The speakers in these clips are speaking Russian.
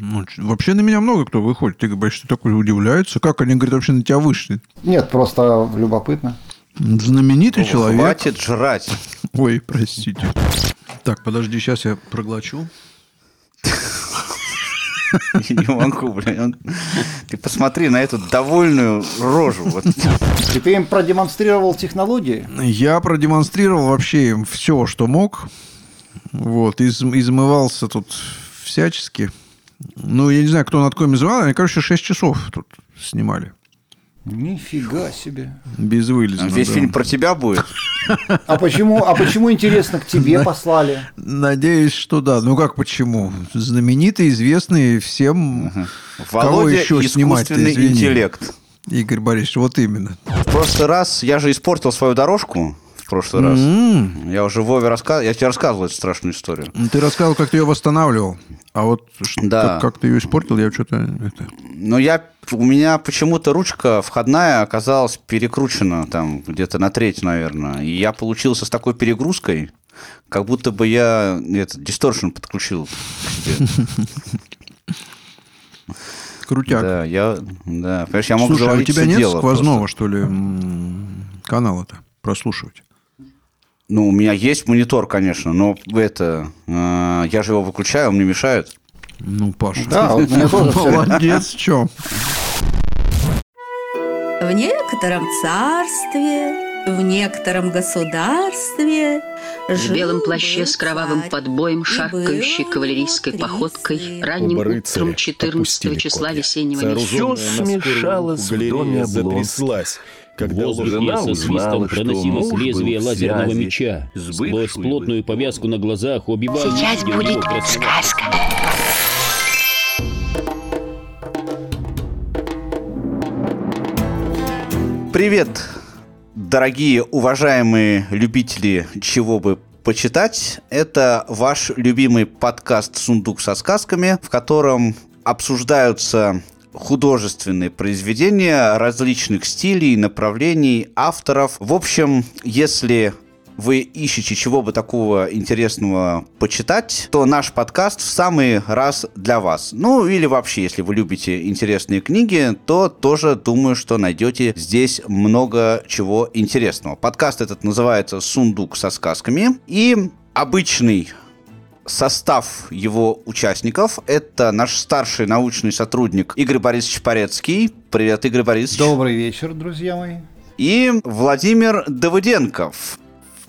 Ну, вообще на меня много кто выходит. Ты говоришь, что такой удивляется. Как они, говорят, вообще на тебя вышли? Нет, просто любопытно. Знаменитый человек. Хватит жрать. Ой, простите. Так, подожди, сейчас я проглочу. Не могу, блин. Ты посмотри на эту довольную рожу. Вот. И ты им продемонстрировал технологии? Я продемонстрировал вообще им все, что мог. Вот, из- измывался тут всячески. Ну, я не знаю, кто над кем измывал. Они, короче, 6 часов тут снимали. Нифига себе. Без вылеза. Весь фильм про тебя будет. А почему, а почему, интересно, к тебе послали? Надеюсь, что да. Ну как почему? Знаменитый, известный всем. Кого Володя еще снимать-то, искусственный извини? интеллект. Игорь Борисович, вот именно. В прошлый раз я же испортил свою дорожку. В прошлый раз. М, Я уже Вове рассказывал. Я тебе рассказывал эту страшную историю. ну, Ты рассказывал, как ты ее восстанавливал. А вот Да. как, как ты ее испортил, я что-то... Это... Но я, у меня почему-то ручка входная оказалась перекручена там где-то на треть, наверное. И я получился с такой перегрузкой, как будто бы я этот дисторшн подключил к себе. Крутяк. Да, я, да, понимаешь, я мог Слушай, а у тебя нет сквозного, просто. что ли, канала-то прослушивать? Ну, у меня есть монитор, конечно, но это, э, я же его выключаю, он мне мешает. Ну, Паша. Да. Молодец, чё? В некотором царстве, в некотором государстве В белом плаще с кровавым подбоем, шаркающей кавалерийской походкой, ранним утром рыцаря 14 опустили числа копья. весеннего месяца. Скорую смешалось в доме Облонских. Когда В воздухе жена со свистом узнала, что проносилось муж лезвие лазерного связи меча. Сквозь плотную повязку на глазах убивал Сейчас будет сказка. Привет, дорогие, уважаемые любители чего бы почитать. Это ваш любимый подкаст «Сундук со сказками», в котором обсуждаются художественные произведения различных стилей, направлений, авторов. В общем, если вы ищете чего бы такого интересного почитать, то наш подкаст в самый раз для вас. Ну, или вообще, если вы любите интересные книги, то тоже думаю, что найдете здесь много чего интересного. Подкаст этот называется «Сундук со сказками», и обычный состав его участников. Это наш старший научный сотрудник Игорь Борисович Порецкий. Привет, Игорь Борисович. Добрый вечер, друзья мои. И Владимир Давыденков.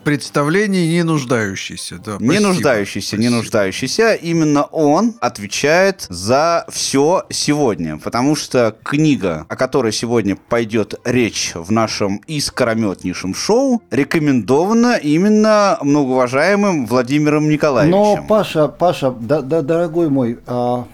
Представлении не нуждающийся. Да, Не спасибо. нуждающийся, не Спасибо. нуждающийся. Именно он отвечает за все сегодня. Потому что книга, о которой сегодня пойдет речь в нашем искрометнейшем шоу, рекомендована именно многоуважаемым Владимиром Николаевичем. Но, Паша, Паша, да, да, дорогой мой, а,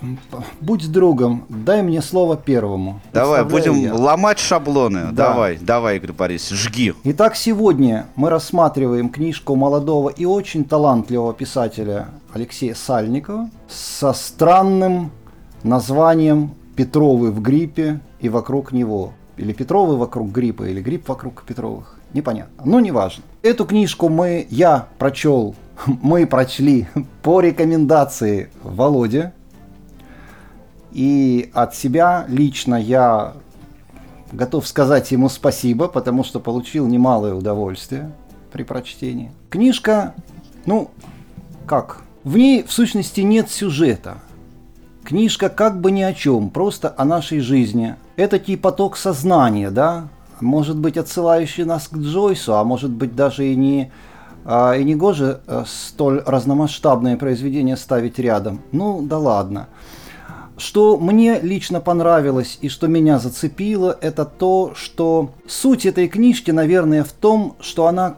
будь с другом, дай мне слово первому. Давай, будем я. ломать шаблоны. Да. Давай, давай, Игорь Борисович, жги. Итак, сегодня мы рассматриваем книжку молодого и очень талантливого писателя Алексея Сальникова со странным названием «Петровы в гриппе и вокруг него». Или Петровы вокруг гриппа, или грипп вокруг Петровых. Непонятно. Ну, неважно. Эту книжку мы, я прочел, мы прочли по рекомендации Володи. И от себя лично я готов сказать ему спасибо, потому что получил немалое удовольствие при прочтении. Книжка, ну, как? В ней, в сущности, нет сюжета. Книжка как бы ни о чем, просто о нашей жизни. Это типа поток сознания, да? Может быть, отсылающий нас к Джойсу, а может быть, даже и не, а, и не гоже э, столь разномасштабное произведение ставить рядом. Ну, да ладно. Что мне лично понравилось и что меня зацепило, это то, что суть этой книжки, наверное, в том, что она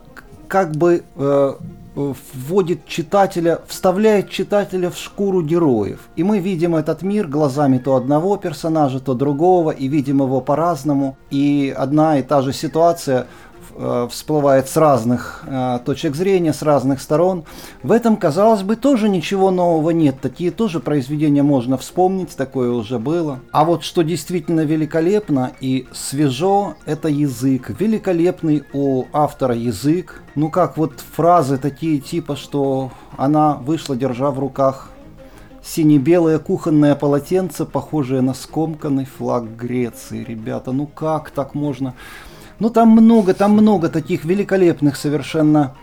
как бы э, вводит читателя, вставляет читателя в шкуру героев. И мы видим этот мир глазами то одного персонажа, то другого, и видим его по-разному. И одна и та же ситуация всплывает с разных э, точек зрения, с разных сторон. В этом, казалось бы, тоже ничего нового нет. Такие тоже произведения можно вспомнить, такое уже было. А вот что действительно великолепно и свежо, это язык. Великолепный у автора язык. Ну как вот фразы такие типа, что она вышла, держа в руках сине-белое кухонное полотенце, похожее на скомканный флаг Греции. Ребята, ну как так можно? Ну там много, там много таких великолепных совершенно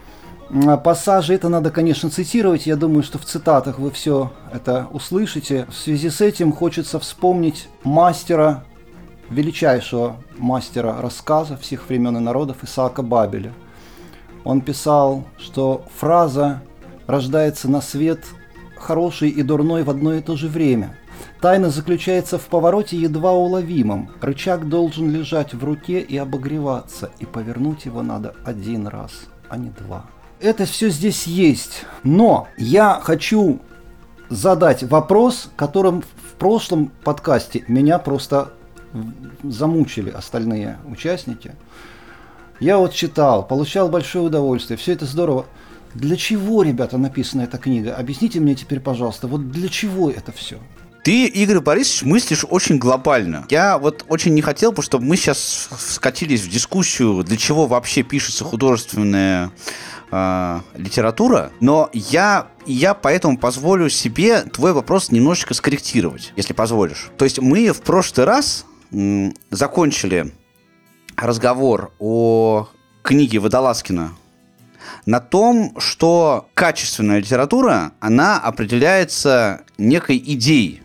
пассажей. Это надо, конечно, цитировать. Я думаю, что в цитатах вы все это услышите. В связи с этим хочется вспомнить мастера, величайшего мастера рассказа всех времен и народов Исаака Бабеля. Он писал, что фраза рождается на свет хороший и дурной в одно и то же время. Тайна заключается в повороте едва уловимом. Рычаг должен лежать в руке и обогреваться, и повернуть его надо один раз, а не два. Это все здесь есть, но я хочу задать вопрос, которым в прошлом подкасте меня просто замучили остальные участники. Я вот читал, получал большое удовольствие, все это здорово. Для чего, ребята, написана эта книга? Объясните мне теперь, пожалуйста, вот для чего это все? Ты, Игорь Борисович, мыслишь очень глобально. Я вот очень не хотел бы, чтобы мы сейчас скатились в дискуссию, для чего вообще пишется художественная э, литература, но я, я поэтому позволю себе твой вопрос немножечко скорректировать, если позволишь. То есть мы в прошлый раз м, закончили разговор о книге Водолазкина на том, что качественная литература, она определяется некой идеей,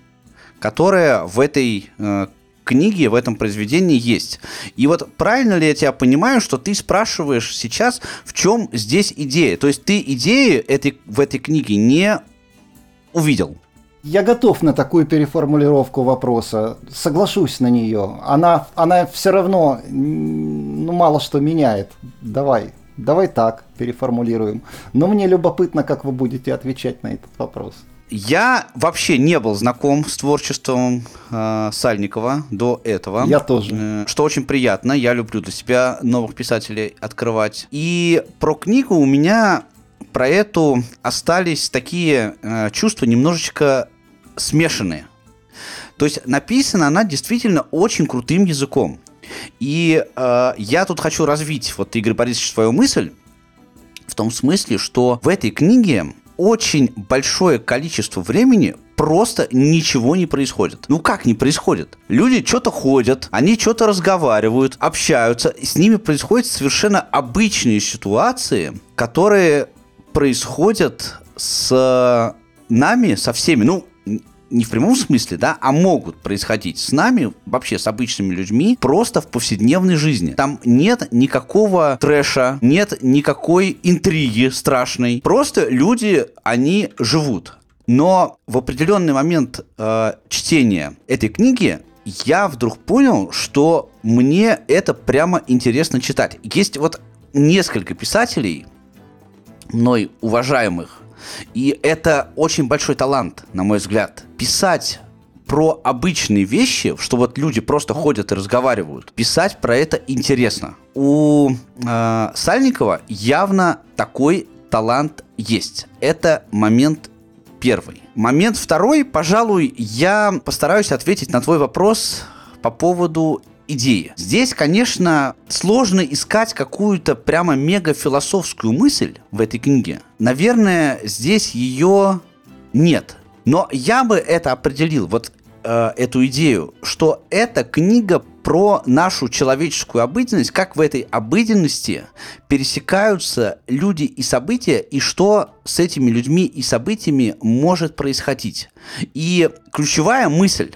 которая в этой э, книге, в этом произведении есть. И вот правильно ли я тебя понимаю, что ты спрашиваешь сейчас, в чем здесь идея? То есть ты идеи этой, в этой книге не увидел? Я готов на такую переформулировку вопроса, соглашусь на нее. Она, она все равно ну, мало что меняет. Давай, давай так переформулируем. Но мне любопытно, как вы будете отвечать на этот вопрос. Я вообще не был знаком с творчеством э, Сальникова до этого. Я тоже. Э, что очень приятно. Я люблю для себя новых писателей открывать. И про книгу у меня про эту остались такие э, чувства немножечко смешанные. То есть написана она действительно очень крутым языком. И э, я тут хочу развить, вот Игорь Борисович, свою мысль, в том смысле, что в этой книге очень большое количество времени просто ничего не происходит. Ну как не происходит? Люди что-то ходят, они что-то разговаривают, общаются, с ними происходят совершенно обычные ситуации, которые происходят с нами, со всеми. Ну, не в прямом смысле, да, а могут происходить с нами, вообще с обычными людьми, просто в повседневной жизни. Там нет никакого трэша, нет никакой интриги страшной. Просто люди, они живут. Но в определенный момент э, чтения этой книги я вдруг понял, что мне это прямо интересно читать. Есть вот несколько писателей, мной уважаемых, и это очень большой талант, на мой взгляд. Писать про обычные вещи, что вот люди просто ходят и разговаривают, писать про это интересно. У э, Сальникова явно такой талант есть. Это момент первый. Момент второй, пожалуй, я постараюсь ответить на твой вопрос по поводу идеи. Здесь, конечно, сложно искать какую-то прямо мега философскую мысль в этой книге. Наверное, здесь ее нет. Но я бы это определил, вот э, эту идею, что эта книга про нашу человеческую обыденность, как в этой обыденности пересекаются люди и события, и что с этими людьми и событиями может происходить. И ключевая мысль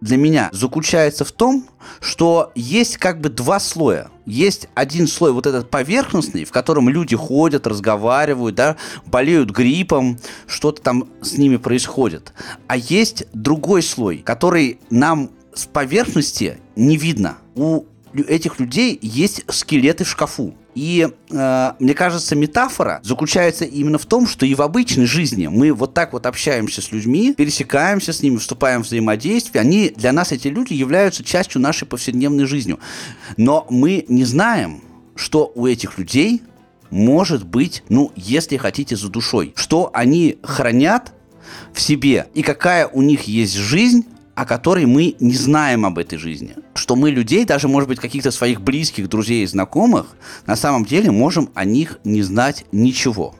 для меня заключается в том, что есть как бы два слоя. Есть один слой, вот этот поверхностный, в котором люди ходят, разговаривают, да, болеют гриппом, что-то там с ними происходит. А есть другой слой, который нам с поверхности не видно. У этих людей есть скелеты в шкафу. И э, мне кажется, метафора заключается именно в том, что и в обычной жизни мы вот так вот общаемся с людьми, пересекаемся с ними, вступаем в взаимодействие. Они для нас эти люди являются частью нашей повседневной жизни. Но мы не знаем, что у этих людей может быть, ну, если хотите, за душой, что они хранят в себе и какая у них есть жизнь о которой мы не знаем об этой жизни. Что мы людей, даже, может быть, каких-то своих близких, друзей и знакомых, на самом деле можем о них не знать ничего.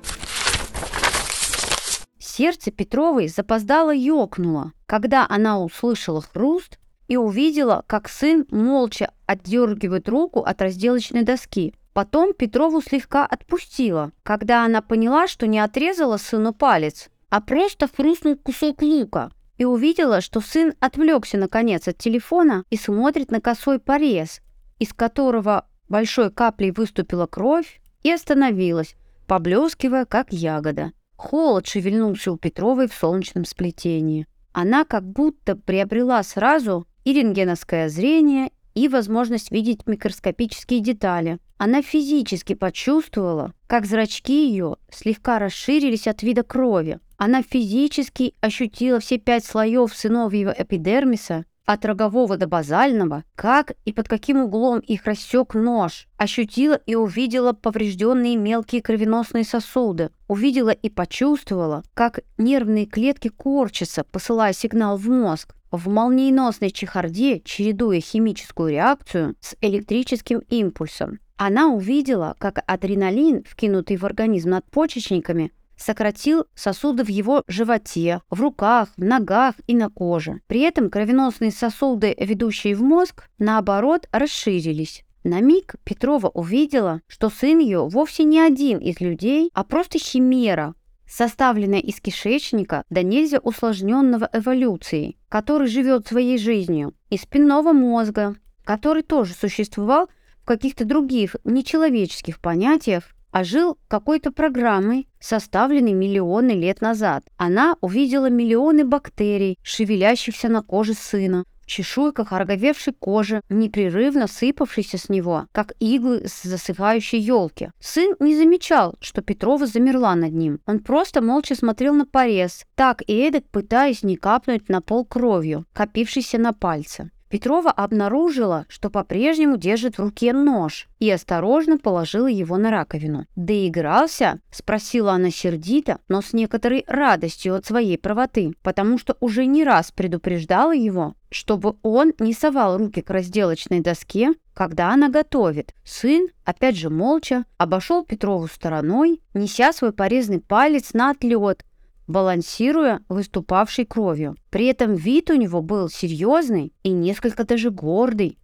Сердце Петровой запоздало ёкнуло, когда она услышала хруст и увидела, как сын молча отдергивает руку от разделочной доски. Потом Петрову слегка отпустила, когда она поняла, что не отрезала сыну палец, а просто хрустнул кусок лука, и увидела, что сын отвлекся наконец от телефона и смотрит на косой порез, из которого большой каплей выступила кровь и остановилась, поблескивая, как ягода. Холод шевельнулся у Петровой в солнечном сплетении. Она как будто приобрела сразу и рентгеновское зрение, и возможность видеть микроскопические детали. Она физически почувствовала, как зрачки ее слегка расширились от вида крови. Она физически ощутила все пять слоев сыновьего эпидермиса от рогового до базального, как и под каким углом их рассек нож, ощутила и увидела поврежденные мелкие кровеносные сосуды, увидела и почувствовала, как нервные клетки корчатся, посылая сигнал в мозг, в молниеносной чехарде, чередуя химическую реакцию с электрическим импульсом. Она увидела, как адреналин, вкинутый в организм надпочечниками, сократил сосуды в его животе, в руках, в ногах и на коже. При этом кровеносные сосуды, ведущие в мозг, наоборот, расширились. На миг Петрова увидела, что сын ее вовсе не один из людей, а просто химера, составленная из кишечника до нельзя усложненного эволюцией, который живет своей жизнью, и спинного мозга, который тоже существовал в каких-то других нечеловеческих понятиях, а жил какой-то программой, составленной миллионы лет назад. Она увидела миллионы бактерий, шевелящихся на коже сына, в чешуйках ороговевшей кожи, непрерывно сыпавшейся с него, как иглы с засыхающей елки. Сын не замечал, что Петрова замерла над ним. Он просто молча смотрел на порез, так и эдак пытаясь не капнуть на пол кровью, копившейся на пальце. Петрова обнаружила, что по-прежнему держит в руке нож и осторожно положила его на раковину. «Доигрался?» – спросила она сердито, но с некоторой радостью от своей правоты, потому что уже не раз предупреждала его, чтобы он не совал руки к разделочной доске, когда она готовит. Сын, опять же молча, обошел Петрову стороной, неся свой порезанный палец на отлет, балансируя выступавшей кровью. При этом вид у него был серьезный и несколько даже гордый.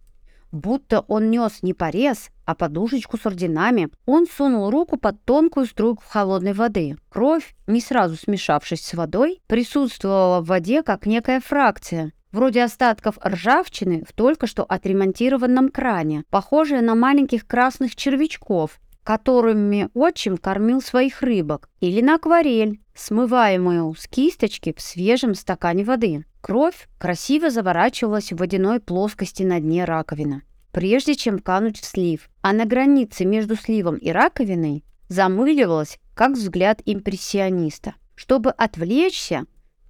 Будто он нес не порез, а подушечку с орденами. Он сунул руку под тонкую струйку холодной воды. Кровь, не сразу смешавшись с водой, присутствовала в воде как некая фракция, вроде остатков ржавчины в только что отремонтированном кране, похожая на маленьких красных червячков, которыми отчим кормил своих рыбок, или на акварель, смываемую с кисточки в свежем стакане воды. Кровь красиво заворачивалась в водяной плоскости на дне раковины, прежде чем кануть в слив, а на границе между сливом и раковиной замыливалась, как взгляд импрессиониста. Чтобы отвлечься,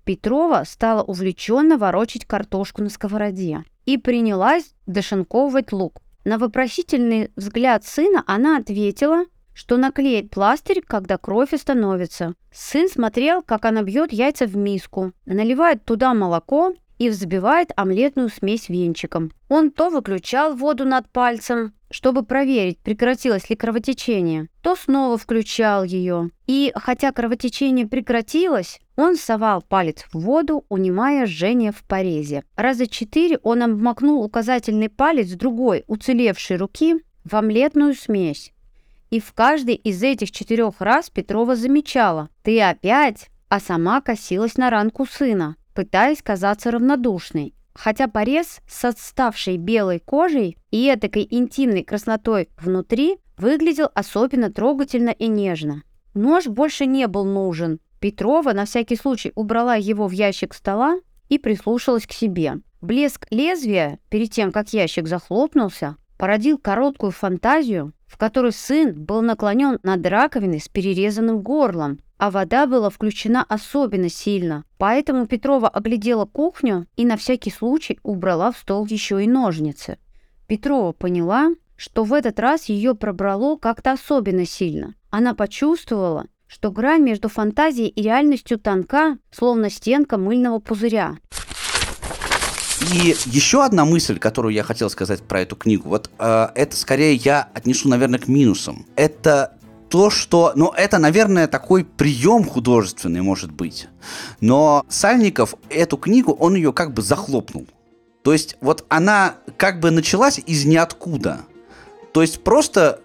Петрова стала увлеченно ворочать картошку на сковороде и принялась дошинковывать лук. На вопросительный взгляд сына она ответила, что наклеит пластырь, когда кровь остановится. Сын смотрел, как она бьет яйца в миску, наливает туда молоко и взбивает омлетную смесь венчиком. Он то выключал воду над пальцем, чтобы проверить, прекратилось ли кровотечение, то снова включал ее. И хотя кровотечение прекратилось, он совал палец в воду, унимая жжение в порезе. Раза четыре он обмакнул указательный палец другой уцелевшей руки в омлетную смесь. И в каждый из этих четырех раз Петрова замечала «Ты опять?» а сама косилась на ранку сына, пытаясь казаться равнодушной хотя порез с отставшей белой кожей и этакой интимной краснотой внутри выглядел особенно трогательно и нежно. Нож больше не был нужен. Петрова на всякий случай убрала его в ящик стола и прислушалась к себе. Блеск лезвия, перед тем, как ящик захлопнулся, породил короткую фантазию, в которой сын был наклонен над раковиной с перерезанным горлом, а вода была включена особенно сильно. Поэтому Петрова оглядела кухню и на всякий случай убрала в стол еще и ножницы. Петрова поняла, что в этот раз ее пробрало как-то особенно сильно. Она почувствовала, что грань между фантазией и реальностью тонка, словно стенка мыльного пузыря. И еще одна мысль, которую я хотел сказать про эту книгу, вот э, это скорее я отнесу, наверное, к минусам. Это то, что, ну, это, наверное, такой прием художественный, может быть. Но Сальников эту книгу, он ее как бы захлопнул. То есть вот она как бы началась из ниоткуда. То есть просто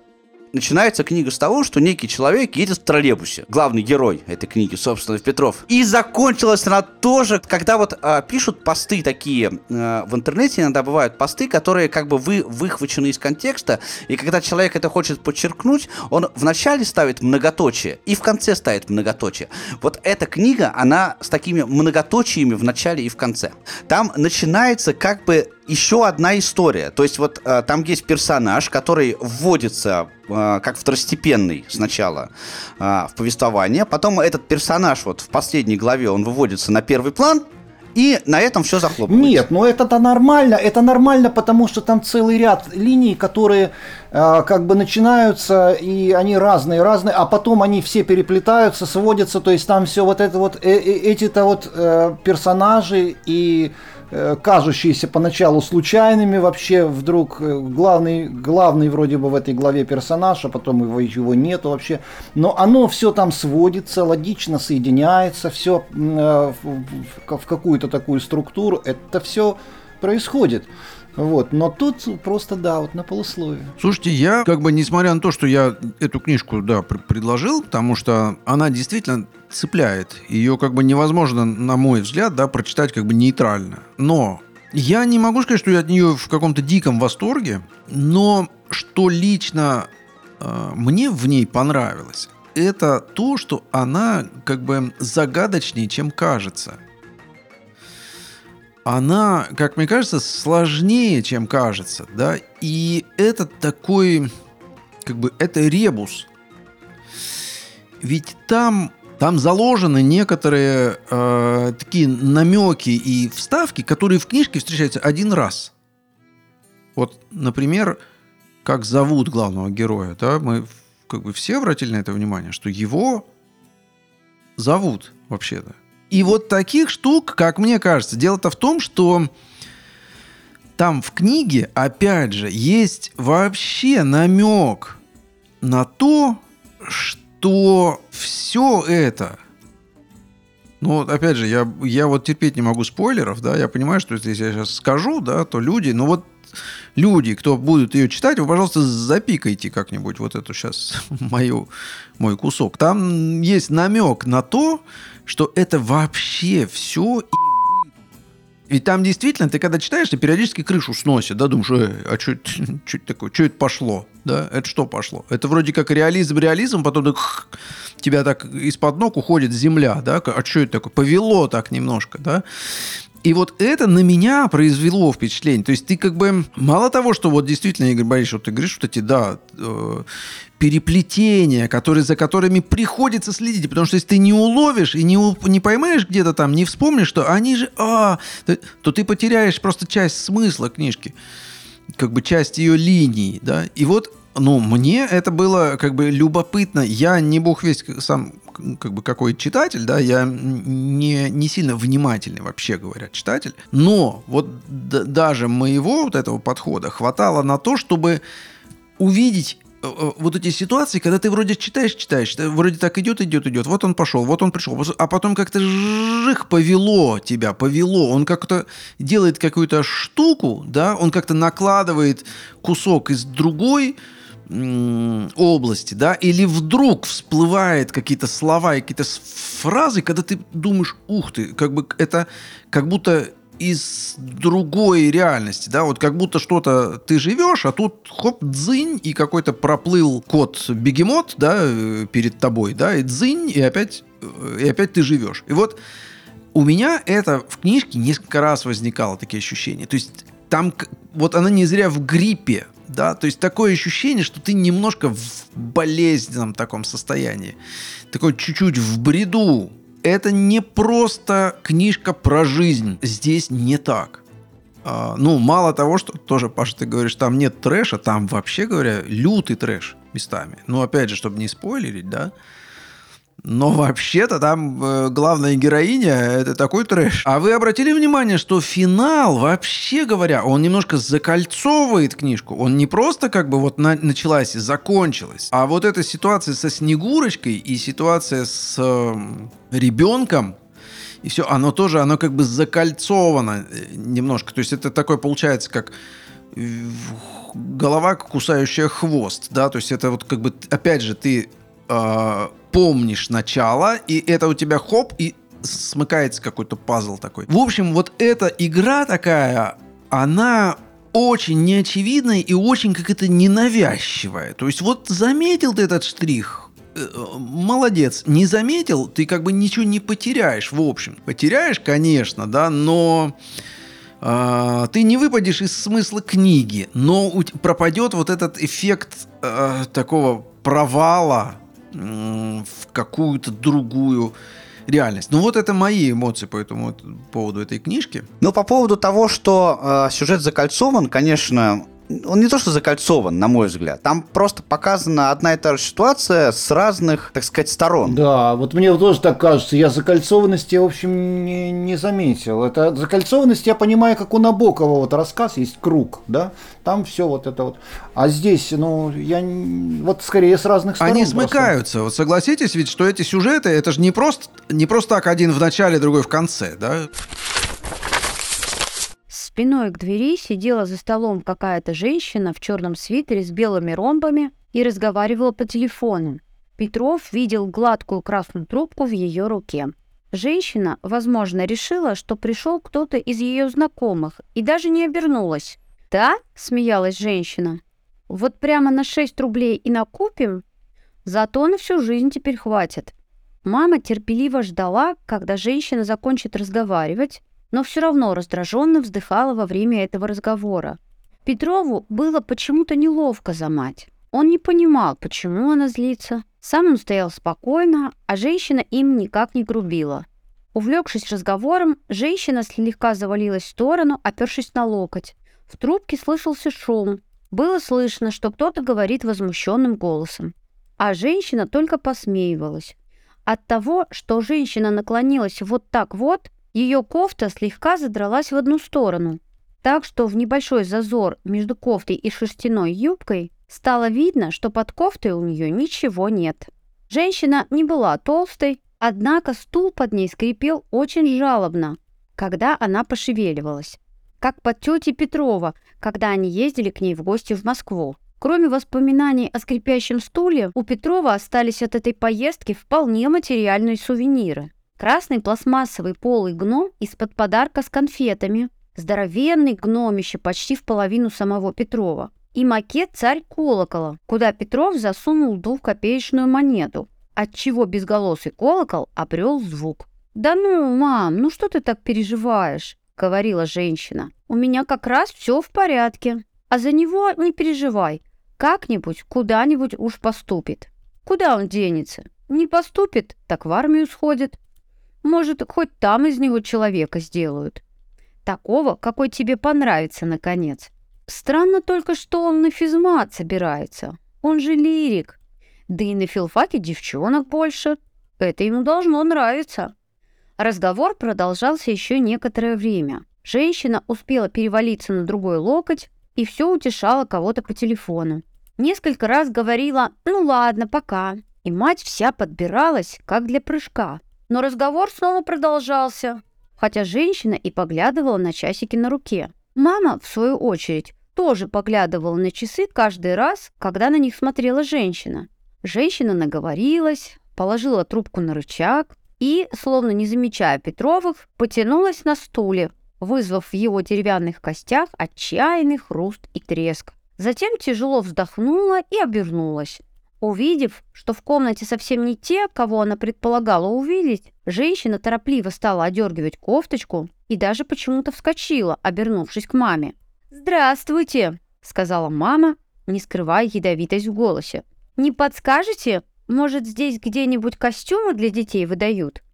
начинается книга с того, что некий человек едет в троллейбусе. Главный герой этой книги, собственно, Петров. И закончилась она тоже, когда вот а, пишут посты такие а, в интернете, иногда бывают посты, которые как бы вы выхвачены из контекста, и когда человек это хочет подчеркнуть, он вначале ставит многоточие и в конце ставит многоточие. Вот эта книга, она с такими многоточиями в начале и в конце. Там начинается как бы еще одна история. То есть вот э, там есть персонаж, который вводится э, как второстепенный сначала э, в повествование, потом этот персонаж вот в последней главе он выводится на первый план, и на этом все захлопывается. Нет, ну это-то нормально. Это нормально, потому что там целый ряд линий, которые э, как бы начинаются, и они разные, разные, а потом они все переплетаются, сводятся. То есть там все вот это вот, э, э, эти-то вот э, персонажи и кажущиеся поначалу случайными, вообще вдруг э, главный, главный вроде бы в этой главе персонаж, а потом его, его нету вообще. Но оно все там сводится, логично соединяется, все э, в какую-то такую структуру. Это все происходит. Вот, но тут просто, да, вот на полусловие. Слушайте, я, как бы, несмотря на то, что я эту книжку, да, пр- предложил, потому что она действительно цепляет. Ее, как бы, невозможно, на мой взгляд, да, прочитать, как бы, нейтрально. Но я не могу сказать, что я от нее в каком-то диком восторге, но что лично э, мне в ней понравилось, это то, что она, как бы, загадочнее, чем кажется она, как мне кажется, сложнее, чем кажется, да, и это такой, как бы, это ребус. Ведь там, там заложены некоторые э, такие намеки и вставки, которые в книжке встречаются один раз. Вот, например, как зовут главного героя, да, мы как бы все обратили на это внимание, что его зовут вообще-то. И вот таких штук, как мне кажется, дело-то в том, что там в книге, опять же, есть вообще намек на то, что все это ну, вот, опять же, я, я вот терпеть не могу спойлеров, да, я понимаю, что если я сейчас скажу, да, то люди, ну вот люди, кто будут ее читать, вы, пожалуйста, запикайте как-нибудь вот эту сейчас мою, мой кусок. Там есть намек на то, что это вообще все и там действительно, ты когда читаешь, ты периодически крышу сносит, да, думаешь, э, а что это такое, что это пошло, да, это что пошло? Это вроде как реализм, реализм, потом так, тебя так из-под ног уходит земля, да, а что это такое? Повело так немножко, да. И вот это на меня произвело впечатление. То есть ты как бы мало того, что вот действительно, Игорь Борисович, вот ты говоришь, вот эти, да, э, переплетения, которые, за которыми приходится следить. Потому что если ты не уловишь и не, не поймаешь где-то там, не вспомнишь, что они же... А, то, то ты потеряешь просто часть смысла книжки. Как бы часть ее линий, да. И вот ну, мне это было как бы любопытно. Я не бог весь сам как бы какой читатель, да, я не, не сильно внимательный, вообще говоря, читатель. Но вот даже моего вот этого подхода хватало на то, чтобы увидеть э, э, вот эти ситуации, когда ты вроде читаешь, читаешь, вроде так идет, идет, идет, вот он пошел, вот он пришел, а потом как-то жих повело тебя, повело, он как-то делает какую-то штуку, да, он как-то накладывает кусок из другой, области, да, или вдруг всплывает какие-то слова и какие-то фразы, когда ты думаешь, ух ты, как бы это как будто из другой реальности, да, вот как будто что-то ты живешь, а тут хоп, дзынь, и какой-то проплыл кот-бегемот, да, э, перед тобой, да, и дзынь, и опять, э, и опять ты живешь. И вот у меня это в книжке несколько раз возникало такие ощущения. То есть там вот она не зря в гриппе, да, то есть такое ощущение, что ты немножко в болезненном таком состоянии, такой чуть-чуть в бреду. Это не просто книжка про жизнь, здесь не так. А, ну, мало того, что тоже, Паша, ты говоришь, там нет трэша, там вообще говоря, лютый трэш местами. Ну, опять же, чтобы не спойлерить, да, Но вообще-то там э, главная героиня это такой трэш. А вы обратили внимание, что финал, вообще говоря, он немножко закольцовывает книжку. Он не просто как бы вот на, началась и закончилась, а вот эта ситуация со Снегурочкой и ситуация с э, ребенком, и все, оно тоже, оно как бы закольцовано э, немножко. То есть это такое получается, как голова, кусающая хвост, да, то есть это вот как бы, опять же, ты э, помнишь начало, и это у тебя хоп, и смыкается какой-то пазл такой. В общем, вот эта игра такая, она очень неочевидная и очень как это ненавязчивая. То есть вот заметил ты этот штрих, э, молодец. Не заметил, ты как бы ничего не потеряешь, в общем. Потеряешь, конечно, да, но э, ты не выпадешь из смысла книги, но у, пропадет вот этот эффект э, такого провала в какую-то другую реальность. Ну вот это мои эмоции по этому поводу этой книжки. Ну по поводу того, что э, сюжет закольцован, конечно, он не то что закольцован, на мой взгляд. Там просто показана одна и та же ситуация с разных, так сказать, сторон. Да, вот мне тоже так кажется. Я закольцованности, в общем, не, не заметил. Это закольцованность, я понимаю, как у Набокова вот рассказ есть круг, да? Там все вот это вот. А здесь, ну, я вот скорее с разных сторон. Они смыкаются. Просто. Вот согласитесь ведь, что эти сюжеты, это же не просто, не просто так один в начале, другой в конце, да? Спиной к двери сидела за столом какая-то женщина в черном свитере с белыми ромбами и разговаривала по телефону. Петров видел гладкую красную трубку в ее руке. Женщина, возможно, решила, что пришел кто-то из ее знакомых и даже не обернулась. «Да?» – смеялась женщина. «Вот прямо на 6 рублей и накупим? Зато на всю жизнь теперь хватит». Мама терпеливо ждала, когда женщина закончит разговаривать, но все равно раздраженно вздыхала во время этого разговора. Петрову было почему-то неловко за мать. Он не понимал, почему она злится. Сам он стоял спокойно, а женщина им никак не грубила. Увлекшись разговором, женщина слегка завалилась в сторону, опершись на локоть. В трубке слышался шум. Было слышно, что кто-то говорит возмущенным голосом. А женщина только посмеивалась. От того, что женщина наклонилась вот так вот, ее кофта слегка задралась в одну сторону, так что в небольшой зазор между кофтой и шерстяной юбкой стало видно, что под кофтой у нее ничего нет. Женщина не была толстой, однако стул под ней скрипел очень жалобно, когда она пошевеливалась. Как под тетей Петрова, когда они ездили к ней в гости в Москву. Кроме воспоминаний о скрипящем стуле, у Петрова остались от этой поездки вполне материальные сувениры. Красный пластмассовый полый гном из-под подарка с конфетами, здоровенный гномище почти в половину самого Петрова и макет «Царь колокола», куда Петров засунул двухкопеечную монету, отчего безголосый колокол обрел звук. «Да ну, мам, ну что ты так переживаешь?» — говорила женщина. «У меня как раз все в порядке. А за него не переживай. Как-нибудь, куда-нибудь уж поступит. Куда он денется? Не поступит, так в армию сходит. Может, хоть там из него человека сделают. Такого, какой тебе понравится, наконец. Странно только, что он на физмат собирается. Он же лирик. Да и на филфаке девчонок больше. Это ему должно нравиться. Разговор продолжался еще некоторое время. Женщина успела перевалиться на другой локоть и все утешала кого-то по телефону. Несколько раз говорила «ну ладно, пока». И мать вся подбиралась, как для прыжка – но разговор снова продолжался, хотя женщина и поглядывала на часики на руке. Мама, в свою очередь, тоже поглядывала на часы каждый раз, когда на них смотрела женщина. Женщина наговорилась, положила трубку на рычаг и, словно не замечая Петровых, потянулась на стуле, вызвав в его деревянных костях отчаянный хруст и треск. Затем тяжело вздохнула и обернулась. Увидев, что в комнате совсем не те, кого она предполагала увидеть, женщина торопливо стала одергивать кофточку и даже почему-то вскочила, обернувшись к маме. «Здравствуйте!» — сказала мама, не скрывая ядовитость в голосе. «Не подскажете? Может, здесь где-нибудь костюмы для детей выдают?»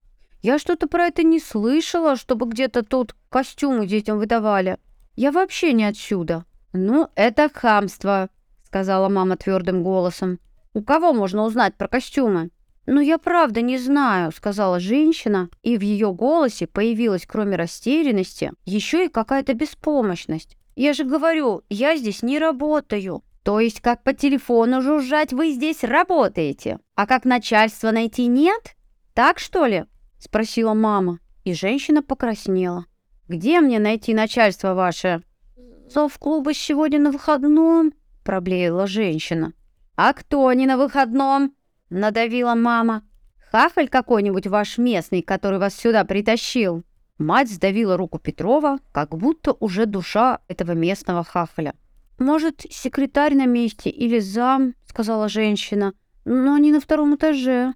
«Я что-то про это не слышала, чтобы где-то тут костюмы детям выдавали. Я вообще не отсюда». «Ну, это хамство», — сказала мама твердым голосом. У кого можно узнать про костюмы? «Ну, я правда не знаю», — сказала женщина, и в ее голосе появилась, кроме растерянности, еще и какая-то беспомощность. «Я же говорю, я здесь не работаю». «То есть как по телефону жужжать вы здесь работаете? А как начальство найти нет? Так что ли?» — спросила мама, и женщина покраснела. «Где мне найти начальство ваше?» «Зов клуба сегодня на выходном», — проблеяла женщина. «А кто не на выходном?» — надавила мама. «Хахаль какой-нибудь ваш местный, который вас сюда притащил?» Мать сдавила руку Петрова, как будто уже душа этого местного хахаля. «Может, секретарь на месте или зам», — сказала женщина, — «но не на втором этаже».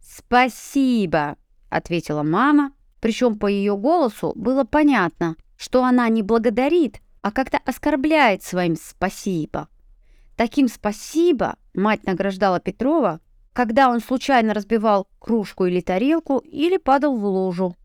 «Спасибо», — ответила мама, причем по ее голосу было понятно, что она не благодарит, а как-то оскорбляет своим «спасибо». Таким «спасибо» мать награждала Петрова, когда он случайно разбивал кружку или тарелку или падал в лужу.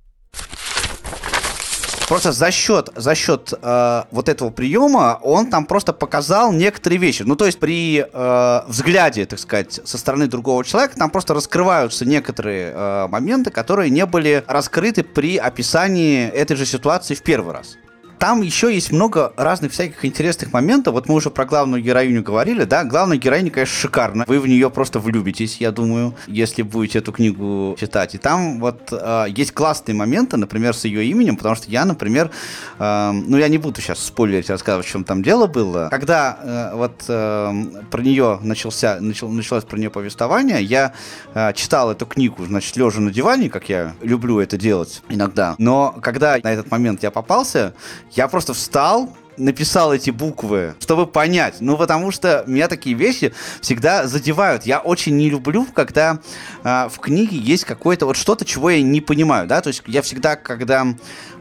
Просто за счет, за счет э, вот этого приема он там просто показал некоторые вещи. Ну, то есть при э, взгляде, так сказать, со стороны другого человека там просто раскрываются некоторые э, моменты, которые не были раскрыты при описании этой же ситуации в первый раз. Там еще есть много разных всяких интересных моментов. Вот мы уже про главную героиню говорили, да? Главная героиня, конечно, шикарна. Вы в нее просто влюбитесь, я думаю, если будете эту книгу читать. И там вот э, есть классные моменты, например, с ее именем, потому что я, например, э, ну я не буду сейчас спойлерить, рассказывать, в чем там дело было. Когда э, вот э, про нее начался, начал, началось про нее повествование, я э, читал эту книгу, значит, лежа на диване, как я люблю это делать иногда. Но когда на этот момент я попался, я просто встал, написал эти буквы, чтобы понять. Ну, потому что меня такие вещи всегда задевают. Я очень не люблю, когда э, в книге есть какое-то вот что-то, чего я не понимаю, да. То есть я всегда, когда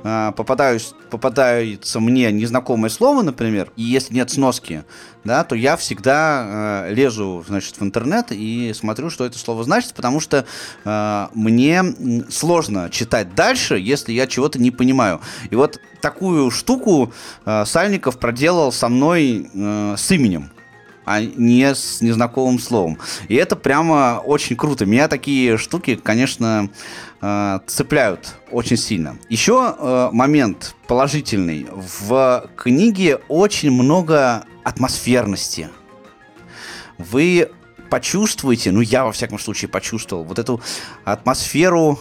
э, попадаюсь, попадается мне незнакомое слово, например, и если нет сноски, да, то я всегда э, лезу, значит, в интернет и смотрю, что это слово значит, потому что э, мне сложно читать дальше, если я чего-то не понимаю. И вот такую штуку э, Сальников проделал со мной э, с именем а не с незнакомым словом. И это прямо очень круто. Меня такие штуки, конечно, цепляют очень сильно. Еще э, момент положительный. В книге очень много атмосферности. Вы почувствуете, ну я во всяком случае почувствовал, вот эту атмосферу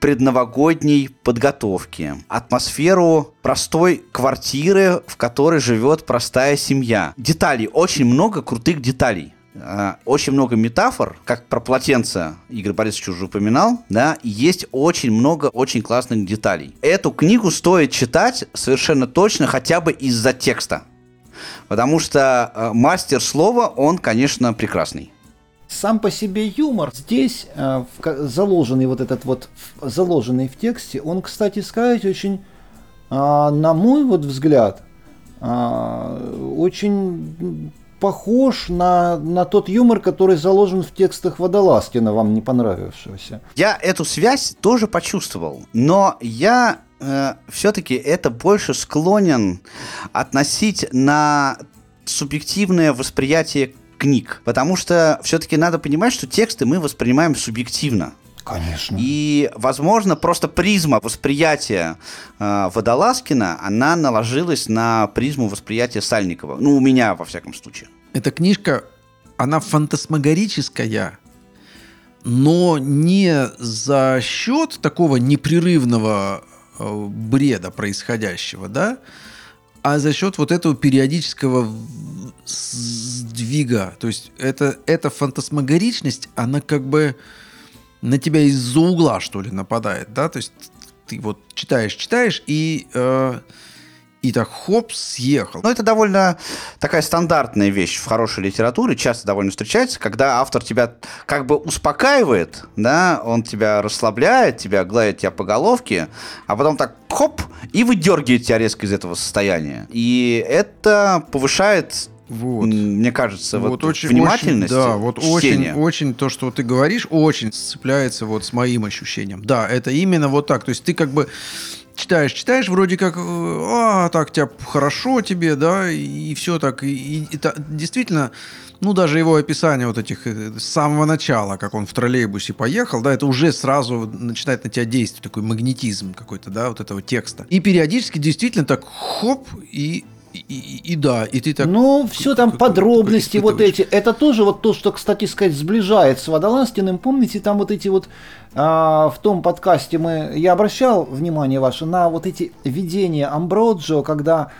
предновогодней подготовки, атмосферу простой квартиры, в которой живет простая семья. Деталей, очень много крутых деталей очень много метафор, как про полотенце Игорь Борисович уже упоминал, да, есть очень много очень классных деталей. Эту книгу стоит читать совершенно точно хотя бы из-за текста, потому что э, мастер слова, он, конечно, прекрасный. Сам по себе юмор здесь э, заложенный вот этот вот заложенный в тексте, он, кстати сказать, очень, э, на мой вот взгляд, э, очень похож на, на тот юмор, который заложен в текстах Водолазкина, вам не понравившегося. Я эту связь тоже почувствовал, но я э, все-таки это больше склонен относить на субъективное восприятие книг. Потому что все-таки надо понимать, что тексты мы воспринимаем субъективно. Конечно. И, возможно, просто призма восприятия э, Водолазкина, она наложилась на призму восприятия Сальникова. Ну, у меня, во всяком случае. Эта книжка, она фантасмагорическая, но не за счет такого непрерывного э, бреда происходящего, да, а за счет вот этого периодического сдвига. То есть это, эта фантасмагоричность, она как бы на тебя из-за угла, что ли, нападает, да? То есть ты вот читаешь, читаешь, и, э, и так хоп, съехал. Ну, это довольно такая стандартная вещь в хорошей литературе, часто довольно встречается, когда автор тебя как бы успокаивает, да, он тебя расслабляет, тебя гладит тебя по головке, а потом так хоп, и выдергивает тебя резко из этого состояния. И это повышает вот. Мне кажется, вот, вот очень, внимательность. Очень, да, вот очень, очень то, что ты говоришь, очень сцепляется вот с моим ощущением. Да, это именно вот так. То есть ты как бы читаешь, читаешь, вроде как, а, так тебя хорошо тебе, да, и, все так. И, и, и действительно, ну, даже его описание вот этих э, с самого начала, как он в троллейбусе поехал, да, это уже сразу начинает на тебя действовать, такой магнетизм какой-то, да, вот этого текста. И периодически действительно так хоп, и и, и, и да, и ты так... Ну, все там подробности вот эти. Это тоже вот то, что, кстати сказать, сближает с Водолазкиным. Помните, там вот эти вот... А, в том подкасте мы... Я обращал внимание ваше на вот эти видения Амброджо, когда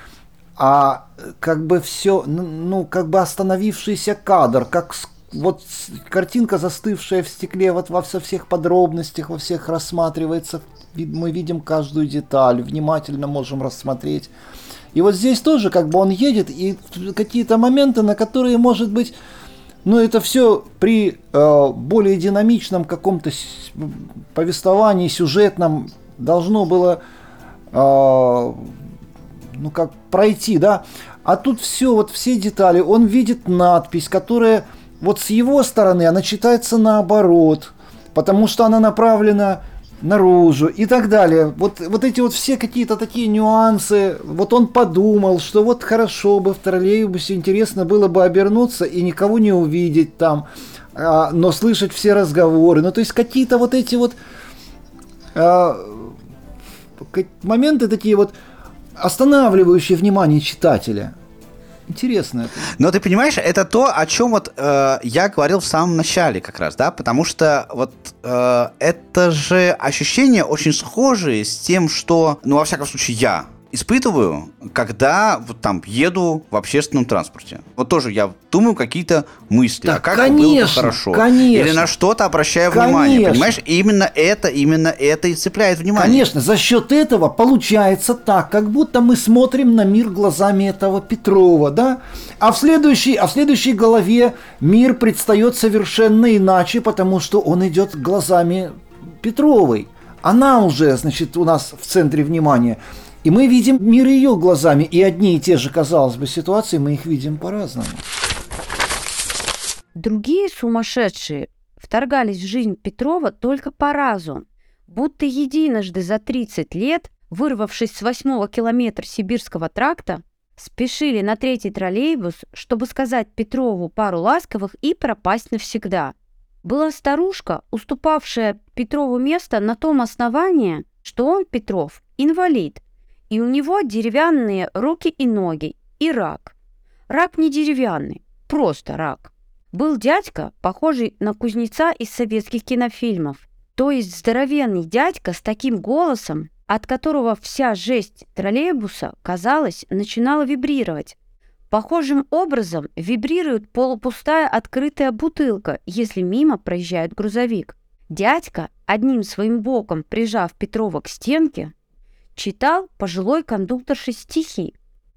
а как бы все, ну, как бы остановившийся кадр, как вот картинка, застывшая в стекле, вот во всех подробностях, во всех рассматривается, мы видим каждую деталь, внимательно можем рассмотреть. И вот здесь тоже как бы он едет, и какие-то моменты, на которые, может быть, ну это все при э, более динамичном каком-то повествовании, сюжетном, должно было, э, ну как, пройти, да. А тут все, вот все детали, он видит надпись, которая вот с его стороны, она читается наоборот, потому что она направлена наружу и так далее. Вот, вот эти вот все какие-то такие нюансы. Вот он подумал, что вот хорошо бы в троллейбусе интересно было бы обернуться и никого не увидеть там, а, но слышать все разговоры. Ну, то есть какие-то вот эти вот а, моменты такие вот останавливающие внимание читателя. Интересно это. Но ты понимаешь, это то, о чем вот э, я говорил в самом начале как раз, да, потому что вот э, это же ощущения очень схожие с тем, что, ну, во всяком случае, я испытываю, когда вот там еду в общественном транспорте. Вот тоже я думаю какие-то мысли, да, а как конечно, было бы хорошо. Конечно. Или на что-то обращаю конечно. внимание. Понимаешь, именно это, именно это и цепляет внимание. Конечно, за счет этого получается так, как будто мы смотрим на мир глазами этого Петрова, да? А в следующей, а в следующей голове мир предстает совершенно иначе, потому что он идет глазами Петровой. Она уже, значит, у нас в центре внимания. И мы видим мир ее глазами, и одни и те же, казалось бы, ситуации, мы их видим по-разному. Другие сумасшедшие вторгались в жизнь Петрова только по разу, будто единожды за 30 лет, вырвавшись с восьмого километра Сибирского тракта, спешили на третий троллейбус, чтобы сказать Петрову пару ласковых и пропасть навсегда. Была старушка, уступавшая Петрову место на том основании, что он, Петров, инвалид, и у него деревянные руки и ноги, и рак. Рак не деревянный, просто рак. Был дядька, похожий на кузнеца из советских кинофильмов. То есть здоровенный дядька с таким голосом, от которого вся жесть троллейбуса, казалось, начинала вибрировать. Похожим образом вибрирует полупустая открытая бутылка, если мимо проезжает грузовик. Дядька, одним своим боком прижав Петрова к стенке, читал пожилой кондукторши стихи,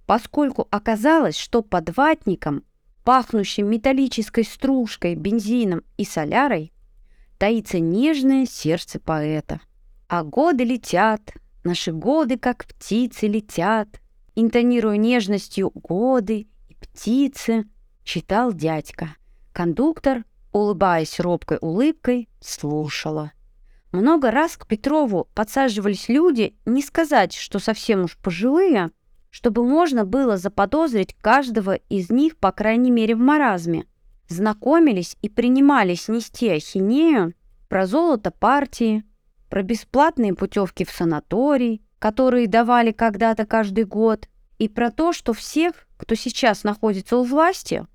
поскольку оказалось, что под ватником, пахнущим металлической стружкой, бензином и солярой, таится нежное сердце поэта. А годы летят, наши годы, как птицы, летят, интонируя нежностью годы и птицы, читал дядька. Кондуктор, улыбаясь робкой улыбкой, слушала. Много раз к Петрову подсаживались люди, не сказать, что совсем уж пожилые, чтобы можно было заподозрить каждого из них, по крайней мере, в маразме. Знакомились и принимались нести ахинею про золото партии, про бесплатные путевки в санаторий, которые давали когда-то каждый год, и про то, что всех, кто сейчас находится у власти,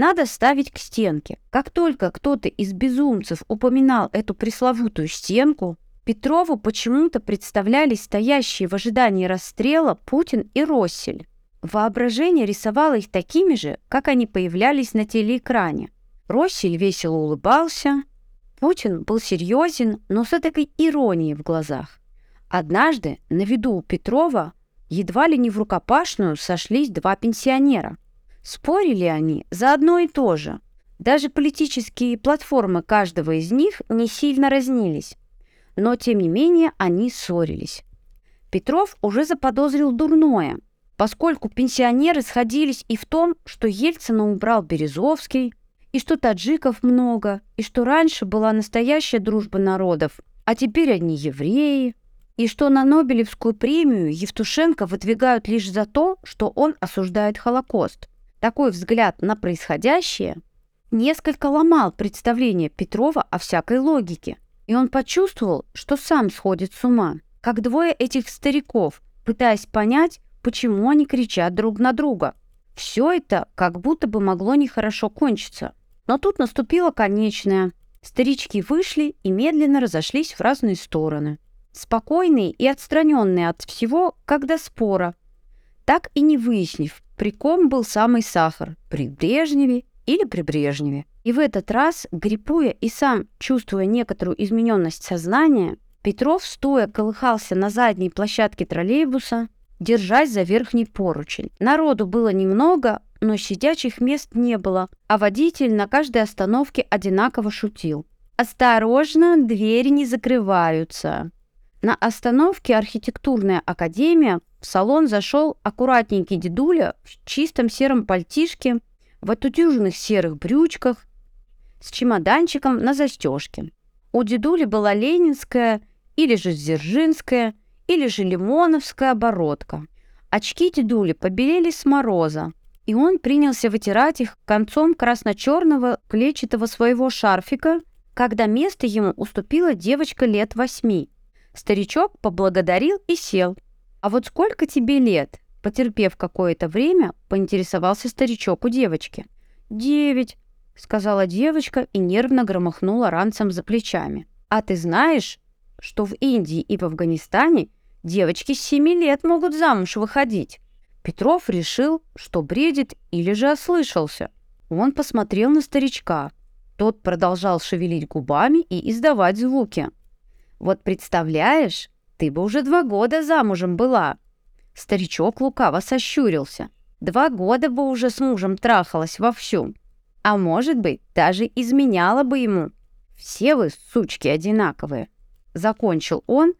надо ставить к стенке. Как только кто-то из безумцев упоминал эту пресловутую стенку, Петрову почему-то представлялись стоящие в ожидании расстрела Путин и Россель. Воображение рисовало их такими же, как они появлялись на телеэкране. Россель весело улыбался, Путин был серьезен, но с этой иронией в глазах. Однажды на виду у Петрова едва ли не в рукопашную сошлись два пенсионера – Спорили они за одно и то же. Даже политические платформы каждого из них не сильно разнились. Но, тем не менее, они ссорились. Петров уже заподозрил дурное, поскольку пенсионеры сходились и в том, что Ельцина убрал Березовский, и что таджиков много, и что раньше была настоящая дружба народов, а теперь одни евреи, и что на Нобелевскую премию Евтушенко выдвигают лишь за то, что он осуждает Холокост. Такой взгляд на происходящее несколько ломал представление Петрова о всякой логике, и он почувствовал, что сам сходит с ума, как двое этих стариков, пытаясь понять, почему они кричат друг на друга. Все это как будто бы могло нехорошо кончиться. Но тут наступило конечное. Старички вышли и медленно разошлись в разные стороны. Спокойные и отстраненные от всего, как до спора. Так и не выяснив, при ком был самый сахар, при Брежневе или при Брежневе. И в этот раз, гриппуя и сам чувствуя некоторую измененность сознания, Петров, стоя, колыхался на задней площадке троллейбуса, держась за верхний поручень. Народу было немного, но сидячих мест не было, а водитель на каждой остановке одинаково шутил. «Осторожно, двери не закрываются!» На остановке «Архитектурная академия» в салон зашел аккуратненький дедуля в чистом сером пальтишке, в отутюженных серых брючках, с чемоданчиком на застежке. У дедули была ленинская или же дзержинская или же лимоновская оборотка. Очки дедули побелели с мороза, и он принялся вытирать их концом красно-черного клетчатого своего шарфика, когда место ему уступила девочка лет восьми. Старичок поблагодарил и сел. «А вот сколько тебе лет?» Потерпев какое-то время, поинтересовался старичок у девочки. «Девять», — сказала девочка и нервно громыхнула ранцем за плечами. «А ты знаешь, что в Индии и в Афганистане девочки с 7 лет могут замуж выходить. Петров решил, что бредит или же ослышался. Он посмотрел на старичка. Тот продолжал шевелить губами и издавать звуки. «Вот представляешь, ты бы уже два года замужем была». Старичок лукаво сощурился. «Два года бы уже с мужем трахалась вовсю. А может быть, даже изменяла бы ему. Все вы, сучки, одинаковые». Закончил он,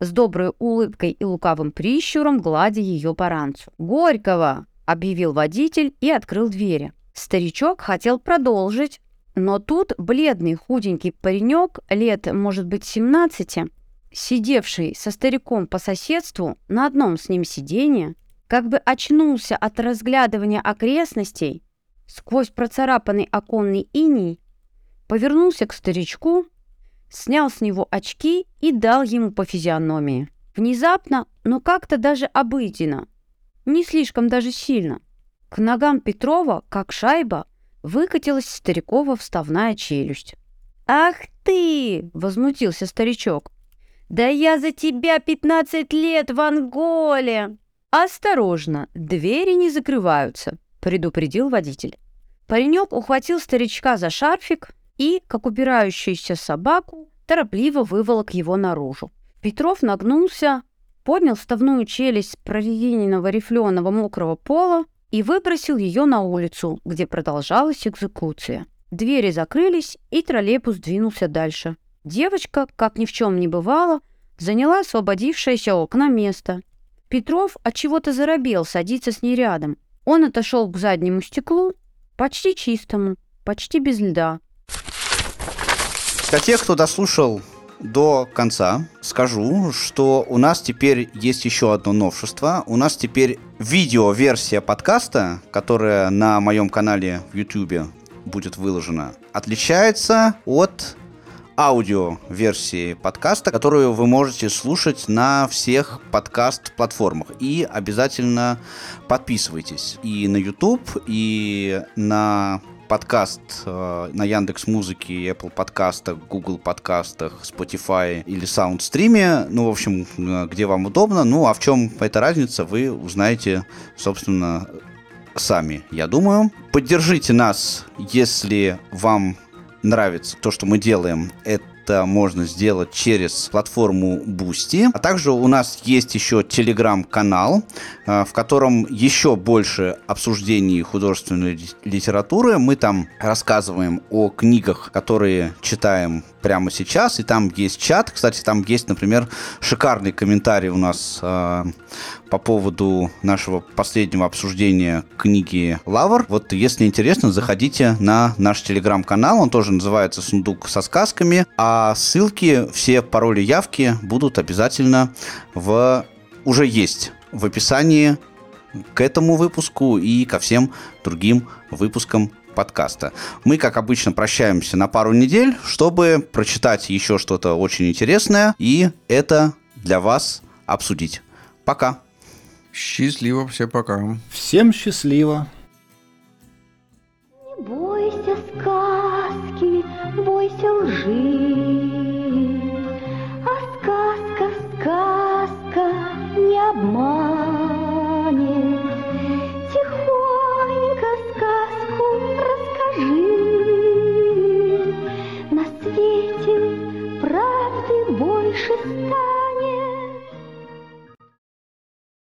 с доброй улыбкой и лукавым прищуром, гладя ее по ранцу. «Горького!» — объявил водитель и открыл двери. Старичок хотел продолжить, но тут бледный худенький паренек лет, может быть, 17, сидевший со стариком по соседству на одном с ним сиденье, как бы очнулся от разглядывания окрестностей сквозь процарапанный оконный иней, повернулся к старичку снял с него очки и дал ему по физиономии. Внезапно, но как-то даже обыденно. Не слишком даже сильно. К ногам Петрова, как шайба, выкатилась старикова вставная челюсть. «Ах ты!» — возмутился старичок. «Да я за тебя 15 лет в Анголе!» «Осторожно, двери не закрываются», — предупредил водитель. Паренек ухватил старичка за шарфик и, как убирающуюся собаку, торопливо выволок его наружу. Петров нагнулся, поднял ставную челюсть прорезиненного рифленого мокрого пола и выбросил ее на улицу, где продолжалась экзекуция. Двери закрылись, и троллейбус двинулся дальше. Девочка, как ни в чем не бывало, заняла освободившееся окна место. Петров от чего-то заробел садиться с ней рядом. Он отошел к заднему стеклу, почти чистому, почти без льда, для тех, кто дослушал до конца, скажу, что у нас теперь есть еще одно новшество. У нас теперь видео-версия подкаста, которая на моем канале в YouTube будет выложена, отличается от аудио-версии подкаста, которую вы можете слушать на всех подкаст-платформах. И обязательно подписывайтесь и на YouTube, и на подкаст э, на Яндекс Музыке, Apple подкастах, Google подкастах, Spotify или Soundstream. Ну, в общем, э, где вам удобно. Ну, а в чем эта разница, вы узнаете, собственно, сами, я думаю. Поддержите нас, если вам нравится то, что мы делаем. Это это можно сделать через платформу Boosty. А также у нас есть еще телеграм-канал, э, в котором еще больше обсуждений художественной литературы. Мы там рассказываем о книгах, которые читаем прямо сейчас, и там есть чат. Кстати, там есть, например, шикарный комментарий у нас э, по поводу нашего последнего обсуждения книги «Лавр». Вот если интересно, заходите на наш телеграм-канал, он тоже называется «Сундук со сказками», а ссылки, все пароли, явки будут обязательно в... уже есть в описании к этому выпуску и ко всем другим выпускам подкаста. Мы, как обычно, прощаемся на пару недель, чтобы прочитать еще что-то очень интересное и это для вас обсудить. Пока. Счастливо, все пока. Всем счастливо. Не бойся сказки, бойся лжи, А сказка, сказка не обманет.